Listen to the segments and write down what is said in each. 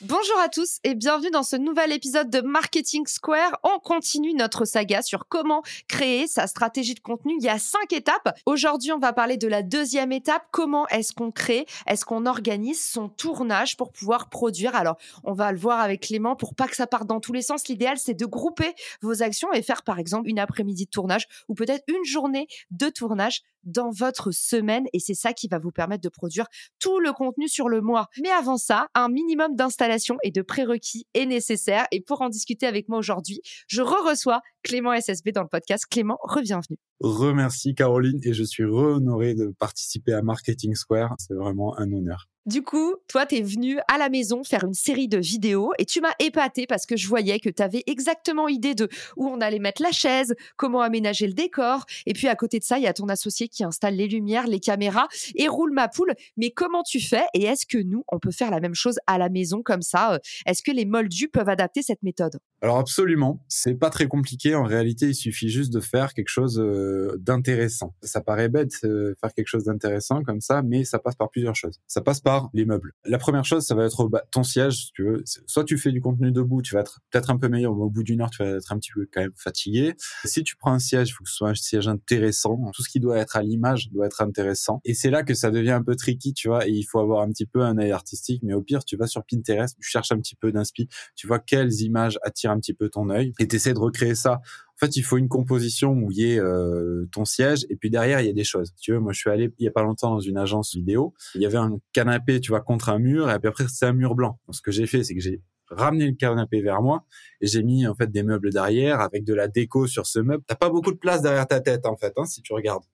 Bonjour à tous et bienvenue dans ce nouvel épisode de Marketing Square. On continue notre saga sur comment créer sa stratégie de contenu. Il y a cinq étapes. Aujourd'hui, on va parler de la deuxième étape. Comment est-ce qu'on crée, est-ce qu'on organise son tournage pour pouvoir produire? Alors, on va le voir avec Clément pour pas que ça parte dans tous les sens. L'idéal, c'est de grouper vos actions et faire par exemple une après-midi de tournage ou peut-être une journée de tournage dans votre semaine et c'est ça qui va vous permettre de produire tout le contenu sur le mois. Mais avant ça, un minimum d'installation et de prérequis est nécessaire et pour en discuter avec moi aujourd'hui, je re-reçois Clément SSB dans le podcast. Clément, re-bienvenue. Remercie Caroline et je suis re-honoré de participer à Marketing Square. C'est vraiment un honneur. Du coup, toi, tu es venu à la maison faire une série de vidéos et tu m'as épaté parce que je voyais que tu avais exactement idée de où on allait mettre la chaise, comment aménager le décor. Et puis à côté de ça, il y a ton associé qui installe les lumières, les caméras et roule ma poule. Mais comment tu fais et est-ce que nous, on peut faire la même chose à la maison comme ça? Est-ce que les moldus peuvent adapter cette méthode? Alors absolument, c'est pas très compliqué. En réalité, il suffit juste de faire quelque chose euh, d'intéressant. Ça paraît bête, euh, faire quelque chose d'intéressant comme ça, mais ça passe par plusieurs choses. Ça passe par les meubles. La première chose, ça va être bah, ton siège, si tu veux. Soit tu fais du contenu debout, tu vas être peut-être un peu meilleur, mais au bout d'une heure, tu vas être un petit peu quand même fatigué. Si tu prends un siège, il faut que ce soit un siège intéressant. Tout ce qui doit être à l'image doit être intéressant. Et c'est là que ça devient un peu tricky, tu vois, et il faut avoir un petit peu un œil artistique, mais au pire, tu vas sur Pinterest, tu cherches un petit peu d'inspi, tu vois quelles images attirent un petit peu ton œil, et tu essaies de recréer ça fait, il faut une composition où il y ait euh, ton siège et puis derrière il y a des choses. Tu vois, moi je suis allé il y a pas longtemps dans une agence vidéo. Il y avait un canapé, tu vois, contre un mur et puis après c'est un mur blanc. Donc, ce que j'ai fait, c'est que j'ai ramené le canapé vers moi et j'ai mis en fait des meubles derrière avec de la déco sur ce meuble. T'as pas beaucoup de place derrière ta tête en fait, hein, si tu regardes.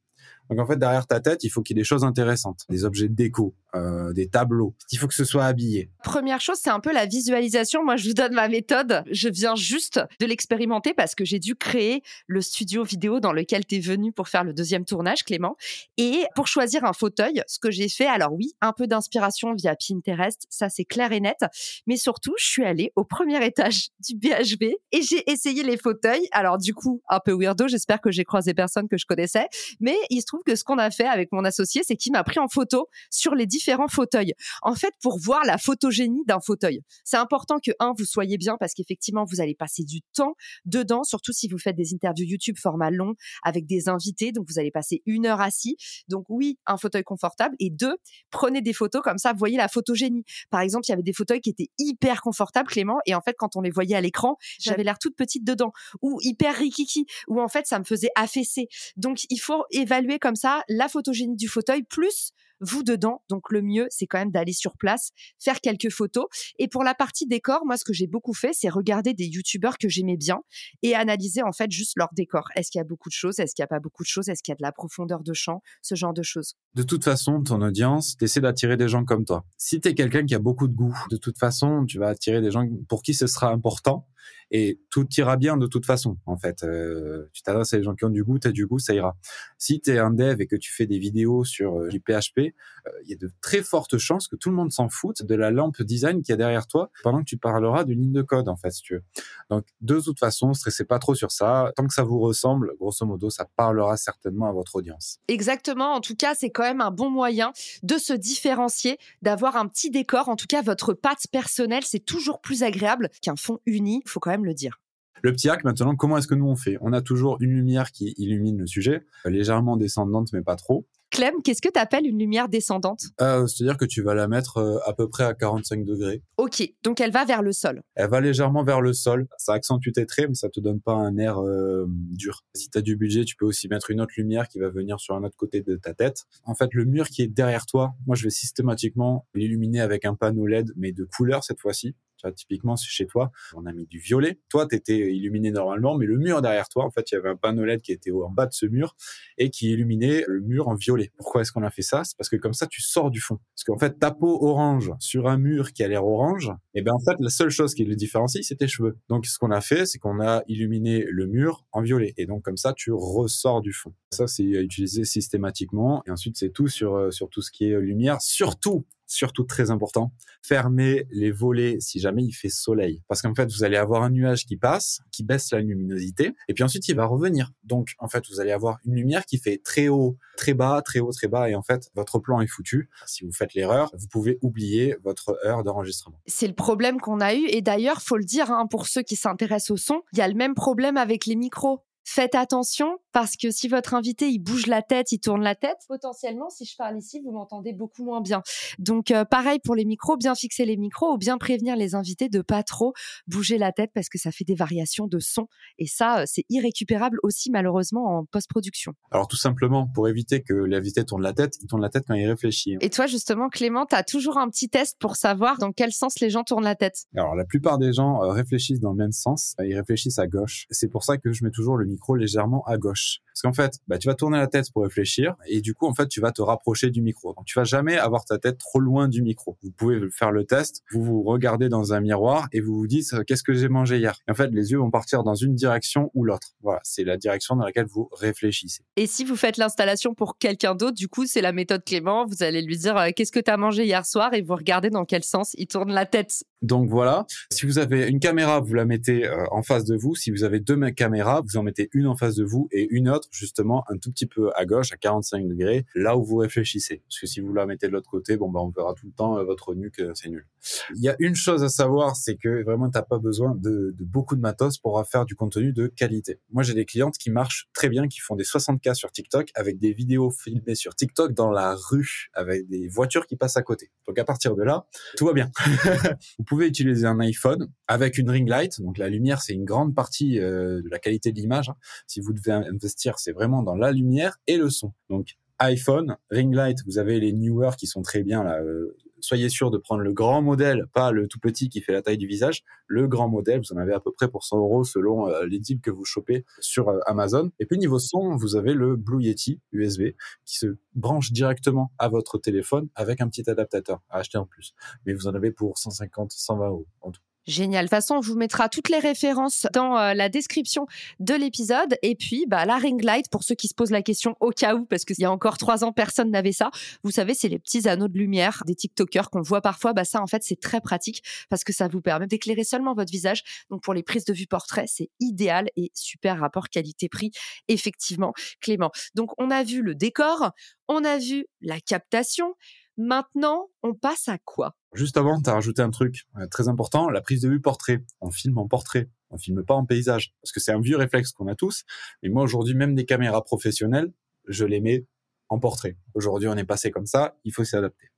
Donc en fait, derrière ta tête, il faut qu'il y ait des choses intéressantes, des objets de déco, euh, des tableaux. Il faut que ce soit habillé. Première chose, c'est un peu la visualisation. Moi, je vous donne ma méthode. Je viens juste de l'expérimenter parce que j'ai dû créer le studio vidéo dans lequel tu es venu pour faire le deuxième tournage, Clément. Et pour choisir un fauteuil, ce que j'ai fait, alors oui, un peu d'inspiration via Pinterest, ça c'est clair et net. Mais surtout, je suis allée au premier étage du BHB et j'ai essayé les fauteuils. Alors du coup, un peu weirdo, j'espère que j'ai croisé personne que je connaissais. Mais il se trouve que ce qu'on a fait avec mon associé, c'est qu'il m'a pris en photo sur les différents fauteuils. En fait, pour voir la photogénie d'un fauteuil. C'est important que, un, vous soyez bien parce qu'effectivement, vous allez passer du temps dedans, surtout si vous faites des interviews YouTube format long avec des invités. Donc, vous allez passer une heure assis. Donc, oui, un fauteuil confortable. Et deux, prenez des photos comme ça, vous voyez la photogénie. Par exemple, il y avait des fauteuils qui étaient hyper confortables, Clément. Et en fait, quand on les voyait à l'écran, j'avais l'air toute petite dedans. Ou hyper rikiki. Ou en fait, ça me faisait affaisser. Donc, il faut évaluer comme ça la photogénie du fauteuil plus vous dedans. Donc le mieux, c'est quand même d'aller sur place, faire quelques photos. Et pour la partie décor, moi, ce que j'ai beaucoup fait, c'est regarder des youtubeurs que j'aimais bien et analyser en fait juste leur décor. Est-ce qu'il y a beaucoup de choses? Est-ce qu'il n'y a pas beaucoup de choses? Est-ce qu'il y a de la profondeur de champ? Ce genre de choses. De toute façon, ton audience, t'essaies d'attirer des gens comme toi. Si t'es quelqu'un qui a beaucoup de goût, de toute façon, tu vas attirer des gens pour qui ce sera important et tout ira bien de toute façon en fait. Euh, tu t'adresses à des gens qui ont du goût tu as du goût ça ira. Si tu es un dev et que tu fais des vidéos sur euh, du PHP euh, il y a de très fortes chances que tout le monde s'en foute de la lampe design qui est derrière toi pendant que tu parleras d'une ligne de code en fait tu veux. Donc de toute façon stressez pas trop sur ça. Tant que ça vous ressemble grosso modo ça parlera certainement à votre audience. Exactement. En tout cas c'est quand même un bon moyen de se différencier d'avoir un petit décor. En tout cas votre patte personnelle c'est toujours plus agréable qu'un fond uni il faut quand même le dire. Le petit hack, maintenant, comment est-ce que nous on fait? On a toujours une lumière qui illumine le sujet, légèrement descendante, mais pas trop. Clem, qu'est-ce que tu appelles une lumière descendante? Euh, C'est-à-dire que tu vas la mettre euh, à peu près à 45 degrés. Ok, donc elle va vers le sol. Elle va légèrement vers le sol. Ça accentue tes traits, mais ça te donne pas un air euh, dur. Si tu as du budget, tu peux aussi mettre une autre lumière qui va venir sur un autre côté de ta tête. En fait, le mur qui est derrière toi, moi, je vais systématiquement l'illuminer avec un panneau LED, mais de couleur cette fois-ci. Tu vois, typiquement, chez toi, on a mis du violet. Toi, tu étais illuminé normalement, mais le mur derrière toi, en fait, il y avait un panneau LED qui était en bas de ce mur et qui illuminait le mur en violet. Pourquoi est-ce qu'on a fait ça? C'est parce que comme ça, tu sors du fond. Parce qu'en fait, ta peau orange sur un mur qui a l'air orange, et eh ben en fait, la seule chose qui le différencie, c'est tes cheveux. Donc, ce qu'on a fait, c'est qu'on a illuminé le mur en violet. Et donc, comme ça, tu ressors du fond. Ça, c'est utilisé systématiquement. Et ensuite, c'est tout sur, euh, sur tout ce qui est lumière. Surtout surtout très important, fermez les volets si jamais il fait soleil. Parce qu'en fait, vous allez avoir un nuage qui passe, qui baisse la luminosité, et puis ensuite il va revenir. Donc en fait, vous allez avoir une lumière qui fait très haut, très bas, très haut, très bas, et en fait, votre plan est foutu. Si vous faites l'erreur, vous pouvez oublier votre heure d'enregistrement. C'est le problème qu'on a eu, et d'ailleurs, faut le dire, hein, pour ceux qui s'intéressent au son, il y a le même problème avec les micros faites attention parce que si votre invité il bouge la tête, il tourne la tête, potentiellement si je parle ici, vous m'entendez beaucoup moins bien. Donc euh, pareil pour les micros, bien fixer les micros ou bien prévenir les invités de pas trop bouger la tête parce que ça fait des variations de son et ça euh, c'est irrécupérable aussi malheureusement en post-production. Alors tout simplement pour éviter que l'invité tourne la tête, il tourne la tête quand il réfléchit. Et toi justement Clément, tu as toujours un petit test pour savoir dans quel sens les gens tournent la tête? Alors la plupart des gens euh, réfléchissent dans le même sens, ils réfléchissent à gauche. C'est pour ça que je mets toujours le micro légèrement à gauche. Parce qu'en fait, bah, tu vas tourner la tête pour réfléchir et du coup, en fait, tu vas te rapprocher du micro. Donc, tu vas jamais avoir ta tête trop loin du micro. Vous pouvez faire le test. Vous vous regardez dans un miroir et vous vous dites euh, qu'est-ce que j'ai mangé hier? Et en fait, les yeux vont partir dans une direction ou l'autre. Voilà, c'est la direction dans laquelle vous réfléchissez. Et si vous faites l'installation pour quelqu'un d'autre, du coup, c'est la méthode Clément. Vous allez lui dire euh, qu'est-ce que tu as mangé hier soir? Et vous regardez dans quel sens il tourne la tête. Donc voilà, si vous avez une caméra, vous la mettez euh, en face de vous. Si vous avez deux caméras, vous en mettez une en face de vous et une autre justement un tout petit peu à gauche, à 45 degrés, là où vous réfléchissez. Parce que si vous la mettez de l'autre côté, bon ben on verra tout le temps euh, votre nuque, euh, c'est nul. Il y a une chose à savoir, c'est que vraiment t'as pas besoin de, beaucoup de matos pour faire du contenu de qualité. Moi j'ai des clientes qui marchent très bien, qui font des 60K sur TikTok avec des vidéos filmées sur TikTok dans la rue avec des voitures qui passent à côté. Donc à partir de là, tout va bien. Vous pouvez utiliser un iPhone avec une ring light. Donc la lumière, c'est une grande partie euh, de la qualité de l'image. Hein. Si vous devez investir, c'est vraiment dans la lumière et le son. Donc iPhone, ring light, vous avez les newer qui sont très bien là. Euh, soyez sûr de prendre le grand modèle, pas le tout petit qui fait la taille du visage. Le grand modèle, vous en avez à peu près pour 100 euros selon euh, les deals que vous chopez sur euh, Amazon. Et puis niveau son, vous avez le Blue Yeti USB qui se branche directement à votre téléphone avec un petit adaptateur à acheter en plus. Mais vous en avez pour 150, 120 euros en tout. Génial. De toute façon, on vous mettra toutes les références dans euh, la description de l'épisode. Et puis, bah, la ring light, pour ceux qui se posent la question au cas où, parce qu'il y a encore trois ans, personne n'avait ça. Vous savez, c'est les petits anneaux de lumière des TikTokers qu'on voit parfois. Bah, ça, en fait, c'est très pratique parce que ça vous permet d'éclairer seulement votre visage. Donc, pour les prises de vue portrait, c'est idéal et super rapport qualité-prix, effectivement, Clément. Donc, on a vu le décor, on a vu la captation. Maintenant, on passe à quoi? Juste avant, tu as rajouté un truc euh, très important, la prise de vue portrait. On filme en portrait, on filme pas en paysage. Parce que c'est un vieux réflexe qu'on a tous. Mais moi, aujourd'hui, même des caméras professionnelles, je les mets en portrait. Aujourd'hui, on est passé comme ça, il faut s'y adapter.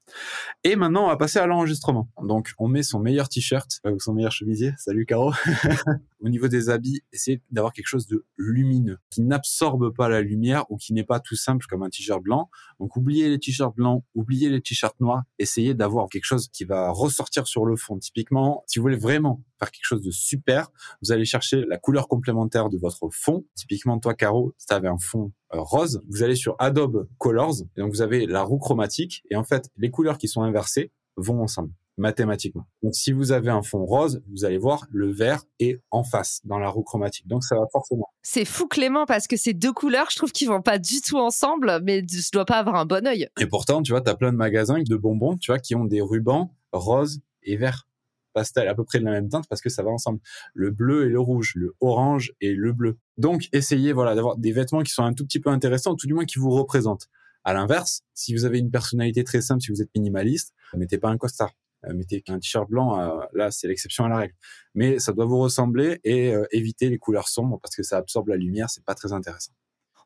Et maintenant, on va passer à l'enregistrement. Donc, on met son meilleur t-shirt ou son meilleur chemisier. Salut Caro. Au niveau des habits, essayez d'avoir quelque chose de lumineux, qui n'absorbe pas la lumière ou qui n'est pas tout simple comme un t-shirt blanc. Donc, oubliez les t-shirts blancs, oubliez les t-shirts noirs. Essayez d'avoir quelque chose qui va ressortir sur le fond. Typiquement, si vous voulez vraiment faire quelque chose de super, vous allez chercher la couleur complémentaire de votre fond. Typiquement, toi, Caro, si tu avais un fond euh, rose, vous allez sur Adobe Colors, et donc vous avez la roue chromatique, et en fait, les couleurs qui sont inversées vont ensemble mathématiquement. Donc si vous avez un fond rose, vous allez voir le vert est en face dans la roue chromatique. Donc ça va forcément. C'est fou Clément parce que ces deux couleurs, je trouve qu'ils vont pas du tout ensemble, mais je dois pas avoir un bon œil. Et pourtant, tu vois, tu as plein de magasins de bonbons, tu vois, qui ont des rubans rose et vert pastel à peu près de la même teinte parce que ça va ensemble. Le bleu et le rouge, le orange et le bleu. Donc essayez voilà d'avoir des vêtements qui sont un tout petit peu intéressants, ou tout du moins qui vous représentent. À l'inverse, si vous avez une personnalité très simple, si vous êtes minimaliste, mettez pas un costard. Euh, mettez qu'un t-shirt blanc, euh, là c'est l'exception à la règle. Mais ça doit vous ressembler et euh, éviter les couleurs sombres parce que ça absorbe la lumière, c'est pas très intéressant.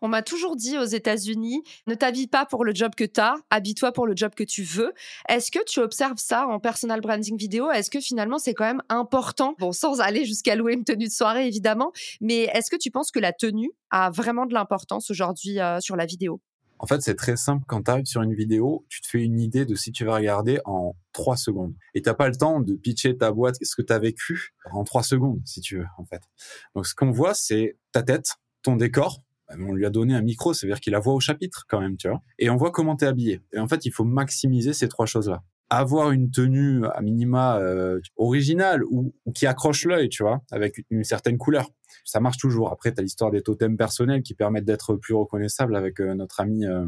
On m'a toujours dit aux États-Unis, ne t'habille pas pour le job que tu as, habille-toi pour le job que tu veux. Est-ce que tu observes ça en personal branding vidéo? Est-ce que finalement c'est quand même important? Bon, sans aller jusqu'à louer une tenue de soirée évidemment, mais est-ce que tu penses que la tenue a vraiment de l'importance aujourd'hui euh, sur la vidéo? En fait, c'est très simple. Quand tu arrives sur une vidéo, tu te fais une idée de si tu vas regarder en trois secondes. Et t'as pas le temps de pitcher ta boîte, ce que tu as vécu en trois secondes, si tu veux, en fait. Donc, ce qu'on voit, c'est ta tête, ton décor, on lui a donné un micro, c'est-à-dire qu'il a voix au chapitre quand même, tu vois. Et on voit comment t'es habillé. Et en fait, il faut maximiser ces trois choses-là. Avoir une tenue à minima euh, originale ou, qui accroche l'œil, tu vois, avec une, certaine couleur. Ça marche toujours. Après, tu as l'histoire des totems personnels qui permettent d'être plus reconnaissable avec euh, notre ami euh,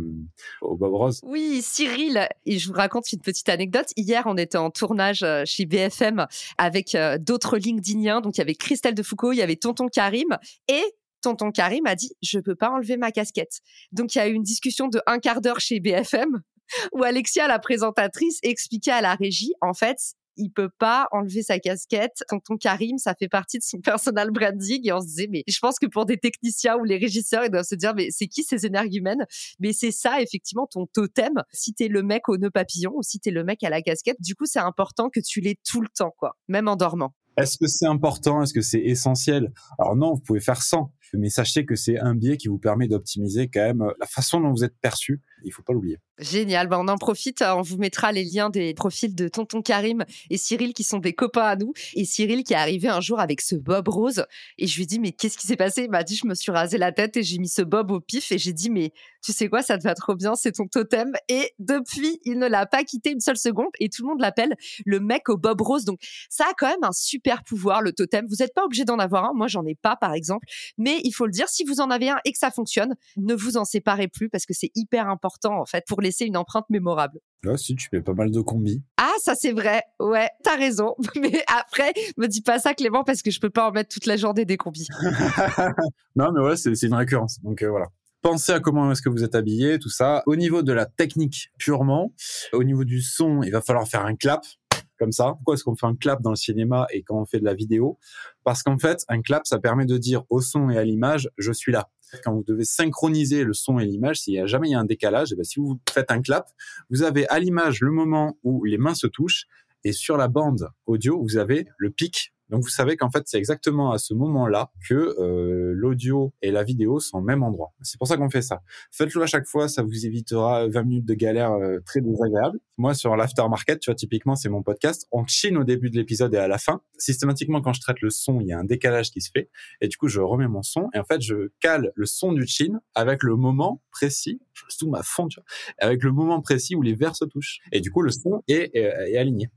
au Bob Rose. Oui, Cyril. Et je vous raconte une petite anecdote. Hier, on était en tournage chez BFM avec d'autres LinkedIniens. Donc, il y avait Christelle de Foucault, il y avait Tonton Karim. Et tonton Karim a dit je peux pas enlever ma casquette. Donc il y a eu une discussion de un quart d'heure chez BFM où Alexia, la présentatrice, expliquait à la régie en fait il peut pas enlever sa casquette. Tonton Karim, ça fait partie de son personal branding. Et on se disait, mais je pense que pour des techniciens ou les régisseurs, ils doivent se dire, mais c'est qui ces énergumènes? Mais c'est ça, effectivement, ton totem. Si t'es le mec au nœud papillon ou si t'es le mec à la casquette, du coup, c'est important que tu l'aies tout le temps, quoi, même en dormant. Est-ce que c'est important? Est-ce que c'est essentiel? Alors non, vous pouvez faire sans mais sachez que c'est un biais qui vous permet d'optimiser quand même la façon dont vous êtes perçu. Il faut pas l'oublier. Génial. Ben, on en profite. On vous mettra les liens des profils de Tonton Karim et Cyril qui sont des copains à nous. Et Cyril qui est arrivé un jour avec ce bob rose. Et je lui dis, mais qu'est-ce qui s'est passé? Il m'a dit, je me suis rasé la tête et j'ai mis ce bob au pif. Et j'ai dit, mais tu sais quoi, ça te va trop bien, c'est ton totem. Et depuis, il ne l'a pas quitté une seule seconde. Et tout le monde l'appelle le mec au bob rose. Donc, ça a quand même un super pouvoir, le totem. Vous n'êtes pas obligé d'en avoir un. Moi, j'en ai pas, par exemple. Mais il faut le dire, si vous en avez un et que ça fonctionne, ne vous en séparez plus parce que c'est hyper important en fait pour laisser une empreinte mémorable. Là, si tu fais pas mal de combis. Ah, ça c'est vrai. Ouais, t'as raison. Mais après, me dis pas ça, Clément, parce que je peux pas en mettre toute la journée des combis. non, mais ouais, c'est une récurrence. Donc euh, voilà. Pensez à comment est-ce que vous êtes habillé, tout ça. Au niveau de la technique purement, au niveau du son, il va falloir faire un clap comme ça. Pourquoi est-ce qu'on fait un clap dans le cinéma et quand on fait de la vidéo? Parce qu'en fait, un clap, ça permet de dire au son et à l'image, je suis là. Quand vous devez synchroniser le son et l'image, s'il y a jamais un décalage, eh ben, si vous faites un clap, vous avez à l'image le moment où les mains se touchent et sur la bande audio, vous avez le pic donc vous savez qu'en fait c'est exactement à ce moment-là que euh, l'audio et la vidéo sont au même endroit. C'est pour ça qu'on fait ça. Faites-le à chaque fois, ça vous évitera 20 minutes de galère euh, très désagréable. Moi sur l'aftermarket, tu vois typiquement c'est mon podcast, on chine au début de l'épisode et à la fin. Systématiquement quand je traite le son, il y a un décalage qui se fait et du coup je remets mon son et en fait je cale le son du chin avec le moment précis, je zoome à fond, tu vois, avec le moment précis où les verres se touchent et du coup le son est aligné.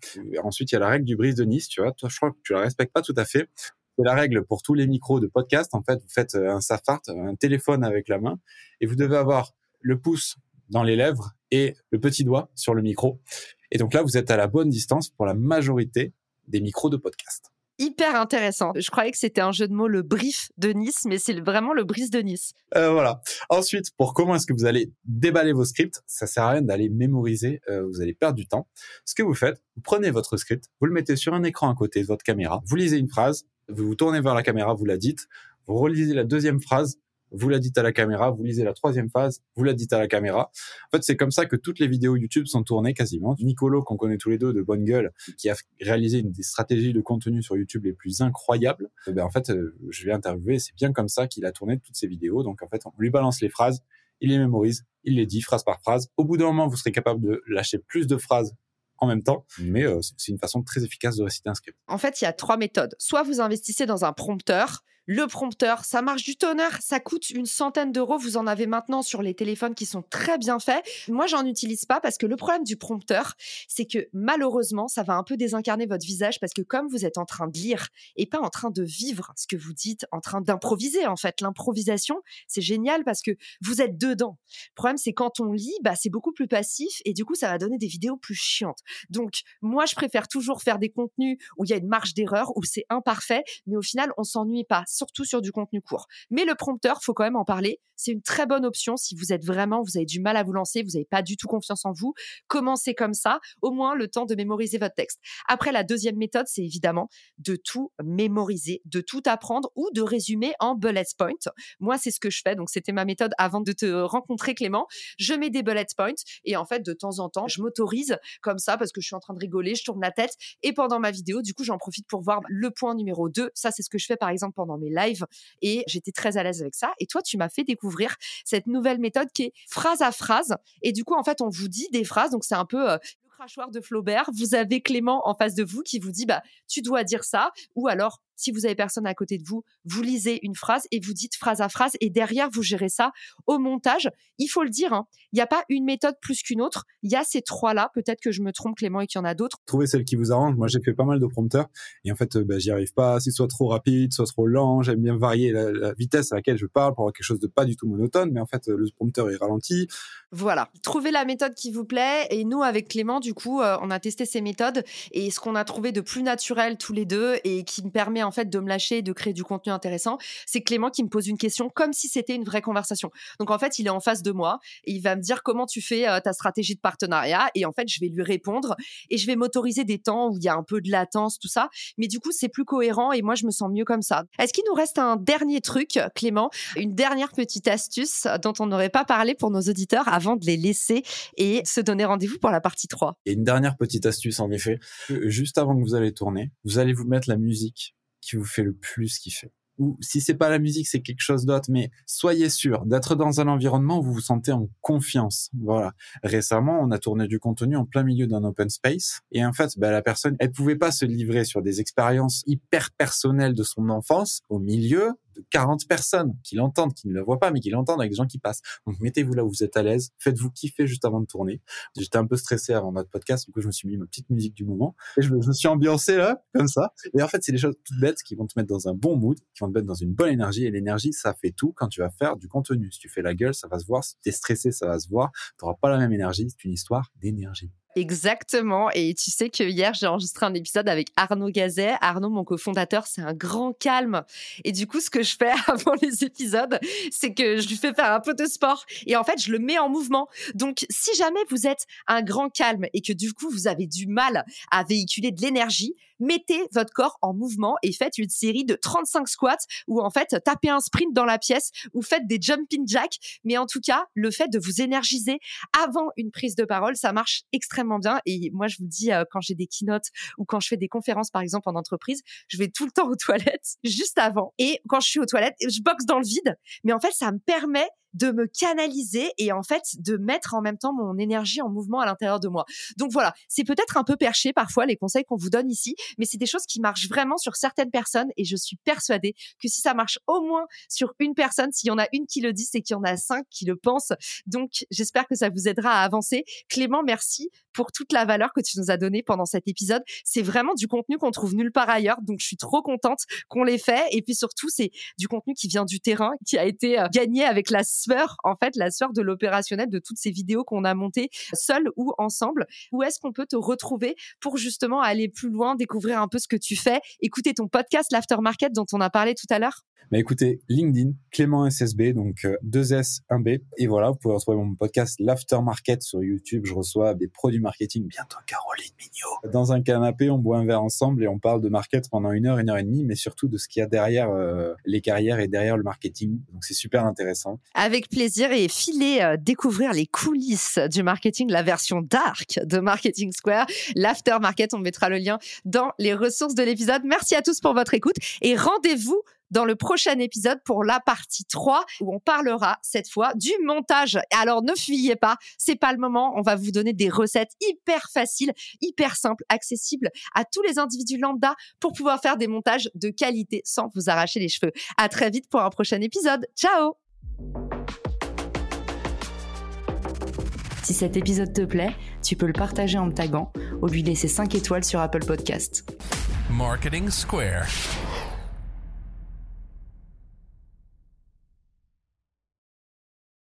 ensuite il y a la règle du brise de Nice, tu vois, toi je crois que tu la respectes pas tout à fait. C'est la règle pour tous les micros de podcast. En fait, vous faites euh, un Safart, un téléphone avec la main, et vous devez avoir le pouce dans les lèvres et le petit doigt sur le micro. Et donc là, vous êtes à la bonne distance pour la majorité des micros de podcast hyper intéressant. Je croyais que c'était un jeu de mots, le brief de Nice, mais c'est vraiment le brise de Nice. Euh, voilà. Ensuite, pour comment est-ce que vous allez déballer vos scripts, ça sert à rien d'aller mémoriser, euh, vous allez perdre du temps. Ce que vous faites, vous prenez votre script, vous le mettez sur un écran à côté de votre caméra, vous lisez une phrase, vous vous tournez vers la caméra, vous la dites, vous relisez la deuxième phrase, vous la dites à la caméra, vous lisez la troisième phase, vous la dites à la caméra. En fait, c'est comme ça que toutes les vidéos YouTube sont tournées quasiment. Nicolo, qu'on connaît tous les deux de bonne gueule, qui a réalisé une des stratégies de contenu sur YouTube les plus incroyables, eh ben en fait, euh, je vais interviewer, c'est bien comme ça qu'il a tourné toutes ces vidéos. Donc en fait, on lui balance les phrases, il les mémorise, il les dit phrase par phrase. Au bout d'un moment, vous serez capable de lâcher plus de phrases en même temps, mais euh, c'est une façon très efficace de réciter un script. En fait, il y a trois méthodes. Soit vous investissez dans un prompteur, le prompteur, ça marche du tonnerre, ça coûte une centaine d'euros. Vous en avez maintenant sur les téléphones qui sont très bien faits. Moi, j'en utilise pas parce que le problème du prompteur, c'est que malheureusement, ça va un peu désincarner votre visage parce que comme vous êtes en train de lire et pas en train de vivre ce que vous dites, en train d'improviser, en fait, l'improvisation, c'est génial parce que vous êtes dedans. Le problème, c'est quand on lit, bah, c'est beaucoup plus passif et du coup, ça va donner des vidéos plus chiantes. Donc, moi, je préfère toujours faire des contenus où il y a une marge d'erreur, où c'est imparfait, mais au final, on s'ennuie pas surtout sur du contenu court. Mais le prompteur, faut quand même en parler. C'est une très bonne option si vous êtes vraiment, vous avez du mal à vous lancer, vous n'avez pas du tout confiance en vous. Commencez comme ça, au moins le temps de mémoriser votre texte. Après, la deuxième méthode, c'est évidemment de tout mémoriser, de tout apprendre ou de résumer en bullet points. Moi, c'est ce que je fais. Donc, c'était ma méthode avant de te rencontrer, Clément. Je mets des bullet points et en fait, de temps en temps, je m'autorise comme ça parce que je suis en train de rigoler, je tourne la tête et pendant ma vidéo, du coup, j'en profite pour voir le point numéro 2. Ça, c'est ce que je fais par exemple pendant mes lives et j'étais très à l'aise avec ça. Et toi, tu m'as fait découvrir cette nouvelle méthode qui est phrase à phrase. Et du coup, en fait, on vous dit des phrases. Donc, c'est un peu euh, crachoir de Flaubert. Vous avez Clément en face de vous qui vous dit, bah, tu dois dire ça. Ou alors, si vous avez personne à côté de vous, vous lisez une phrase et vous dites phrase à phrase et derrière vous gérez ça au montage. Il faut le dire, hein, il n'y a pas une méthode plus qu'une autre. Il y a ces trois-là. Peut-être que je me trompe, Clément, et qu'il y en a d'autres. Trouvez celle qui vous arrange. Moi, j'ai fait pas mal de prompteurs et en fait, bah, j'y arrive pas. C'est soit trop rapide, soit trop lent. J'aime bien varier la, vitesse à laquelle je parle pour avoir quelque chose de pas du tout monotone. Mais en fait, le prompteur est ralenti. Voilà. Trouvez la méthode qui vous plaît. Et nous, avec Clément, du coup, euh, on a testé ces méthodes et ce qu'on a trouvé de plus naturel tous les deux et qui me permet en fait de me lâcher, de de créer du contenu intéressant, c'est Clément qui me pose une question comme si c'était une vraie conversation. Donc en fait, il est en face de moi et il va me dire comment tu fais euh, ta stratégie de partenariat et en fait, je vais lui répondre et je vais m'autoriser des temps où il y a un peu de latence, tout ça. Mais du coup, c'est plus cohérent et moi, je me sens mieux comme ça. Est-ce qu'il nous reste un dernier truc, Clément, une dernière petite astuce dont on n'aurait pas parlé pour nos auditeurs avant de les laisser et se donner rendez-vous pour la partie 3 Et une dernière petite astuce, en effet. Juste avant que vous allez tourner, vous allez vous mettre la musique qui vous fait le plus kiffer. Ou si c'est pas la musique, c'est quelque chose d'autre, mais soyez sûr d'être dans un environnement où vous vous sentez en confiance. Voilà. Récemment, on a tourné du contenu en plein milieu d'un open space, et en fait, bah, la personne, elle pouvait pas se livrer sur des expériences hyper personnelles de son enfance au milieu 40 personnes qui l'entendent, qui ne le voient pas, mais qui l'entendent avec des gens qui passent. Donc mettez-vous là où vous êtes à l'aise, faites-vous kiffer juste avant de tourner. J'étais un peu stressé avant notre podcast, du coup je me suis mis ma petite musique du moment et je me, suis ambiancé là, comme ça. Et en fait, c'est des choses toutes bêtes qui vont te mettre dans un bon mood, qui vont te mettre dans une bonne énergie. Et l'énergie, ça fait tout quand tu vas faire du contenu. Si tu fais la gueule, ça va se voir. Si tu es stressé, ça va se voir. Tu n'auras pas la même énergie. C'est une histoire d'énergie. Exactement. Et tu sais que hier, j'ai enregistré un épisode avec Arnaud Gazet. Arnaud, mon cofondateur, c'est un grand calme. Et du coup, ce que je fais avant les épisodes, c'est que je lui fais faire un peu de sport. Et en fait, je le mets en mouvement. Donc, si jamais vous êtes un grand calme et que du coup, vous avez du mal à véhiculer de l'énergie, mettez votre corps en mouvement et faites une série de 35 squats ou en fait tapez un sprint dans la pièce ou faites des jumping jacks. Mais en tout cas, le fait de vous énergiser avant une prise de parole, ça marche extrêmement bien. Et moi, je vous dis, euh, quand j'ai des keynotes ou quand je fais des conférences, par exemple, en entreprise, je vais tout le temps aux toilettes juste avant. Et quand je suis aux toilettes, je boxe dans le vide. Mais en fait, ça me permet de me canaliser et en fait de mettre en même temps mon énergie en mouvement à l'intérieur de moi. Donc voilà, c'est peut-être un peu perché parfois les conseils qu'on vous donne ici, mais c'est des choses qui marchent vraiment sur certaines personnes et je suis persuadée que si ça marche au moins sur une personne, s'il y en a une qui le dit, c'est qu'il y en a cinq qui le pensent. Donc j'espère que ça vous aidera à avancer. Clément, merci pour toute la valeur que tu nous as donnée pendant cet épisode. C'est vraiment du contenu qu'on trouve nulle part ailleurs, donc je suis trop contente qu'on l'ait fait. Et puis surtout, c'est du contenu qui vient du terrain, qui a été euh, gagné avec la sueur, en fait, la sueur de l'opérationnel de toutes ces vidéos qu'on a montées seules ou ensemble. Où est-ce qu'on peut te retrouver pour justement aller plus loin, découvrir un peu ce que tu fais, écouter ton podcast l'aftermarket dont on a parlé tout à l'heure? Bah écoutez, LinkedIn, Clément SSB, donc 2S, euh, 1B. Et voilà, vous pouvez retrouver mon podcast L'Aftermarket sur YouTube. Je reçois des produits marketing, bientôt Caroline Mignot. Dans un canapé, on boit un verre ensemble et on parle de market pendant une heure, une heure et demie, mais surtout de ce qu'il y a derrière euh, les carrières et derrière le marketing. Donc c'est super intéressant. Avec plaisir et filer euh, découvrir les coulisses du marketing, la version dark de Marketing Square, l'Aftermarket. On mettra le lien dans les ressources de l'épisode. Merci à tous pour votre écoute et rendez-vous dans le prochain épisode pour la partie 3 où on parlera cette fois du montage. Alors ne fuyez pas, c'est pas le moment, on va vous donner des recettes hyper faciles, hyper simples, accessibles à tous les individus lambda pour pouvoir faire des montages de qualité sans vous arracher les cheveux. À très vite pour un prochain épisode. Ciao Si cet épisode te plaît, tu peux le partager en me taguant ou lui laisser 5 étoiles sur Apple Podcast. Marketing Square.